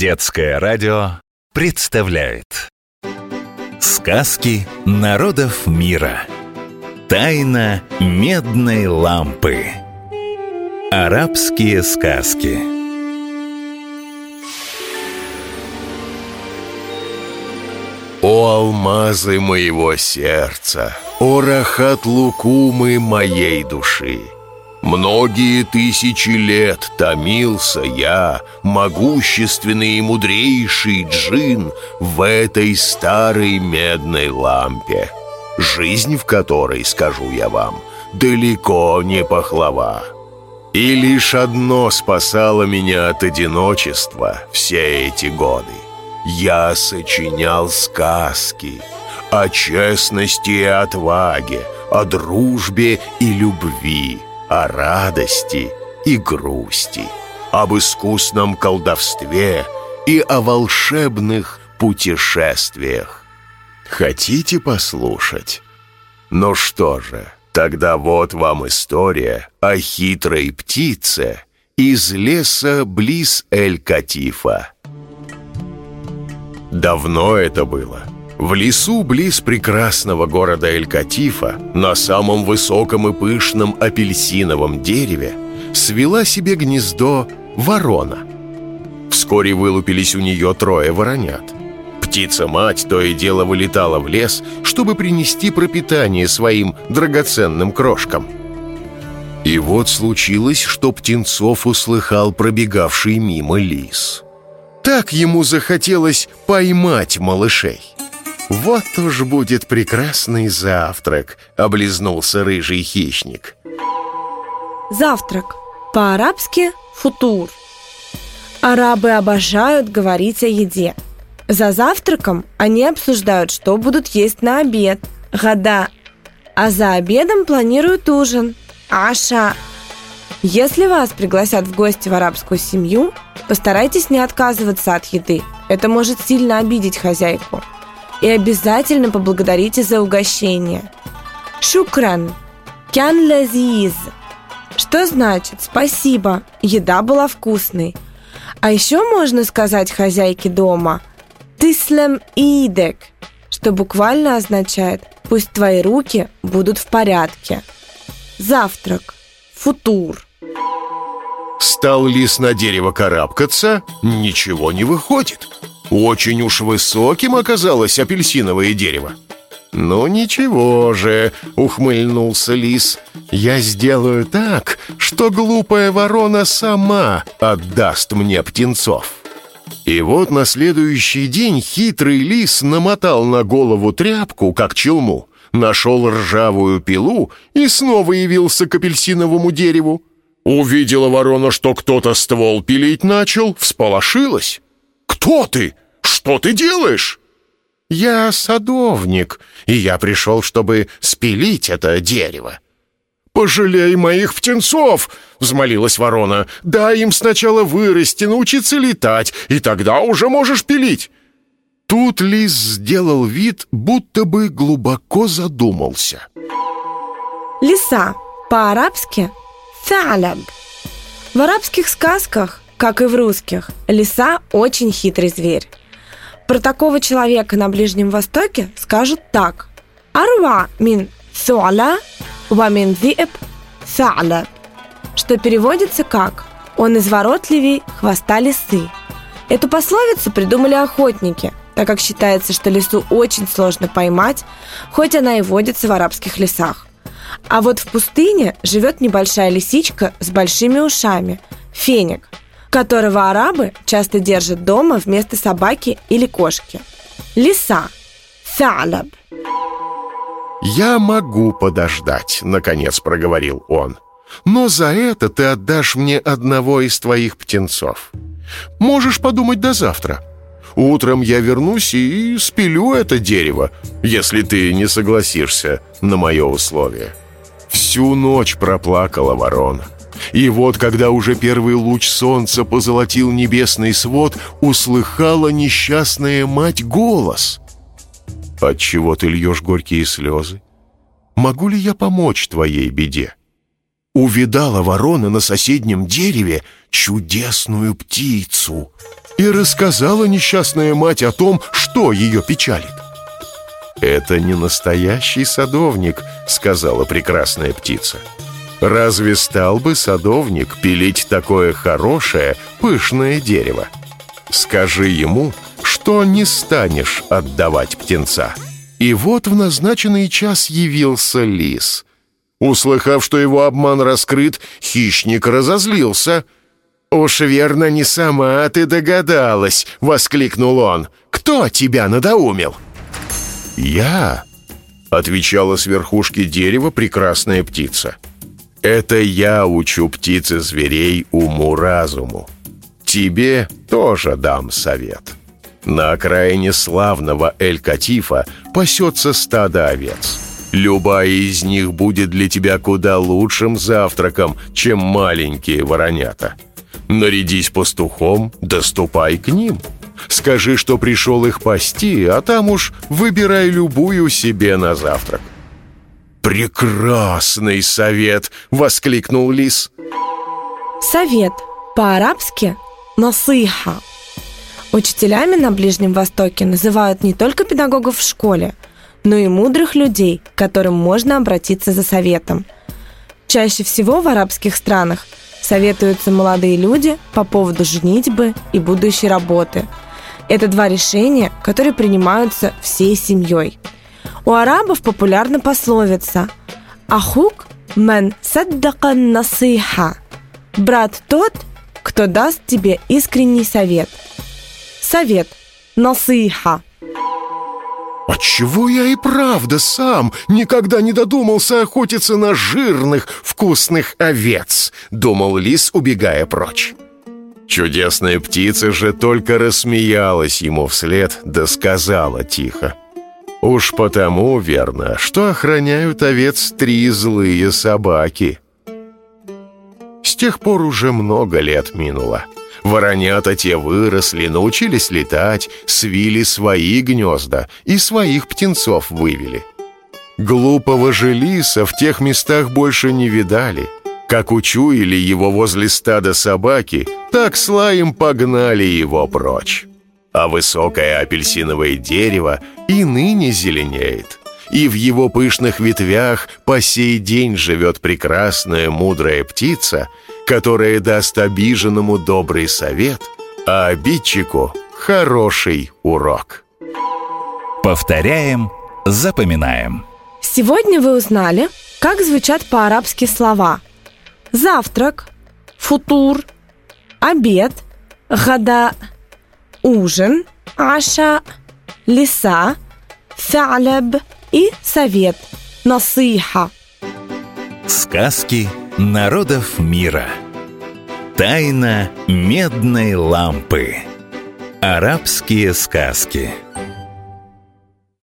Детское радио представляет. Сказки народов мира. Тайна медной лампы. Арабские сказки. О алмазы моего сердца, о рахат лукумы моей души! Многие тысячи лет томился я, могущественный и мудрейший джин, в этой старой медной лампе, жизнь в которой, скажу я вам, далеко не пахлава. И лишь одно спасало меня от одиночества все эти годы. Я сочинял сказки о честности и отваге, о дружбе и любви, о радости и грусти, об искусном колдовстве и о волшебных путешествиях. Хотите послушать? Ну что же, тогда вот вам история о хитрой птице из леса близ Эль-Катифа. Давно это было — в лесу близ прекрасного города Эль-Катифа, на самом высоком и пышном апельсиновом дереве, свела себе гнездо ворона. Вскоре вылупились у нее трое воронят. Птица-мать то и дело вылетала в лес, чтобы принести пропитание своим драгоценным крошкам. И вот случилось, что Птенцов услыхал пробегавший мимо лис. Так ему захотелось поймать малышей. «Вот уж будет прекрасный завтрак», — облизнулся рыжий хищник. Завтрак. По-арабски «футур». Арабы обожают говорить о еде. За завтраком они обсуждают, что будут есть на обед, года, а за обедом планируют ужин, аша. Если вас пригласят в гости в арабскую семью, постарайтесь не отказываться от еды. Это может сильно обидеть хозяйку и обязательно поблагодарите за угощение. Шукран. Кян лазиз. Что значит «спасибо», еда была вкусной. А еще можно сказать хозяйке дома «тислем идек», что буквально означает «пусть твои руки будут в порядке». Завтрак. Футур. Стал лис на дерево карабкаться, ничего не выходит. Очень уж высоким оказалось апельсиновое дерево. «Ну ничего же», — ухмыльнулся лис, — «я сделаю так, что глупая ворона сама отдаст мне птенцов». И вот на следующий день хитрый лис намотал на голову тряпку, как челму, нашел ржавую пилу и снова явился к апельсиновому дереву. Увидела ворона, что кто-то ствол пилить начал, всполошилась. «Кто ты? Что ты делаешь?» «Я садовник, и я пришел, чтобы спилить это дерево». «Пожалей моих птенцов!» — взмолилась ворона. «Дай им сначала вырасти, научиться летать, и тогда уже можешь пилить». Тут лис сделал вид, будто бы глубоко задумался. Лиса. По-арабски «Саляб». В арабских сказках, как и в русских, лиса очень хитрый зверь. Про такого человека на Ближнем Востоке скажут так. «Арва мин суаля, ва мин зиэб са'ля», что переводится как «Он изворотливей хвоста лисы». Эту пословицу придумали охотники, так как считается, что лису очень сложно поймать, хоть она и водится в арабских лесах. А вот в пустыне живет небольшая лисичка с большими ушами – феник – которого арабы часто держат дома вместо собаки или кошки. Лиса. Салаб. «Я могу подождать», — наконец проговорил он. «Но за это ты отдашь мне одного из твоих птенцов. Можешь подумать до завтра. Утром я вернусь и спилю это дерево, если ты не согласишься на мое условие». Всю ночь проплакала ворона. И вот, когда уже первый луч солнца позолотил небесный свод, услыхала несчастная мать голос. «Отчего ты льешь горькие слезы? Могу ли я помочь твоей беде?» Увидала ворона на соседнем дереве чудесную птицу и рассказала несчастная мать о том, что ее печалит. «Это не настоящий садовник», — сказала прекрасная птица. «Разве стал бы садовник пилить такое хорошее, пышное дерево? Скажи ему, что не станешь отдавать птенца». И вот в назначенный час явился лис. Услыхав, что его обман раскрыт, хищник разозлился. «Уж верно, не сама ты догадалась!» — воскликнул он. «Кто тебя надоумил?» «Я», — отвечала с верхушки дерева прекрасная птица. «Это я учу птицы зверей уму-разуму. Тебе тоже дам совет». На окраине славного Эль-Катифа пасется стадо овец. Любая из них будет для тебя куда лучшим завтраком, чем маленькие воронята. Нарядись пастухом, доступай к ним. Скажи, что пришел их пасти, а там уж выбирай любую себе на завтрак. «Прекрасный совет!» — воскликнул лис. Совет по-арабски «насыха» Учителями на Ближнем Востоке называют не только педагогов в школе, но и мудрых людей, к которым можно обратиться за советом. Чаще всего в арабских странах советуются молодые люди по поводу женитьбы и будущей работы. Это два решения, которые принимаются всей семьей. У арабов популярна пословица «Ахук мен саддакан насиха» – «Брат тот, кто даст тебе искренний совет». Совет. Насыха. Отчего я и правда сам никогда не додумался охотиться на жирных, вкусных овец, думал лис, убегая прочь. Чудесная птица же только рассмеялась ему вслед, да сказала тихо. Уж потому верно, что охраняют овец три злые собаки. С тех пор уже много лет минуло. Воронята те выросли, научились летать, свили свои гнезда и своих птенцов вывели. Глупого же лиса в тех местах больше не видали. Как учуяли его возле стада собаки, так слаем погнали его прочь. А высокое апельсиновое дерево и ныне зеленеет. И в его пышных ветвях по сей день живет прекрасная мудрая птица — которая даст обиженному добрый совет, а обидчику хороший урок. Повторяем, запоминаем. Сегодня вы узнали, как звучат по-арабски слова «завтрак», «футур», «обед», «гада», «ужин», «аша», «лиса», «фяляб» и «совет», «насыха». Сказки народов мира. Тайна медной лампы. Арабские сказки.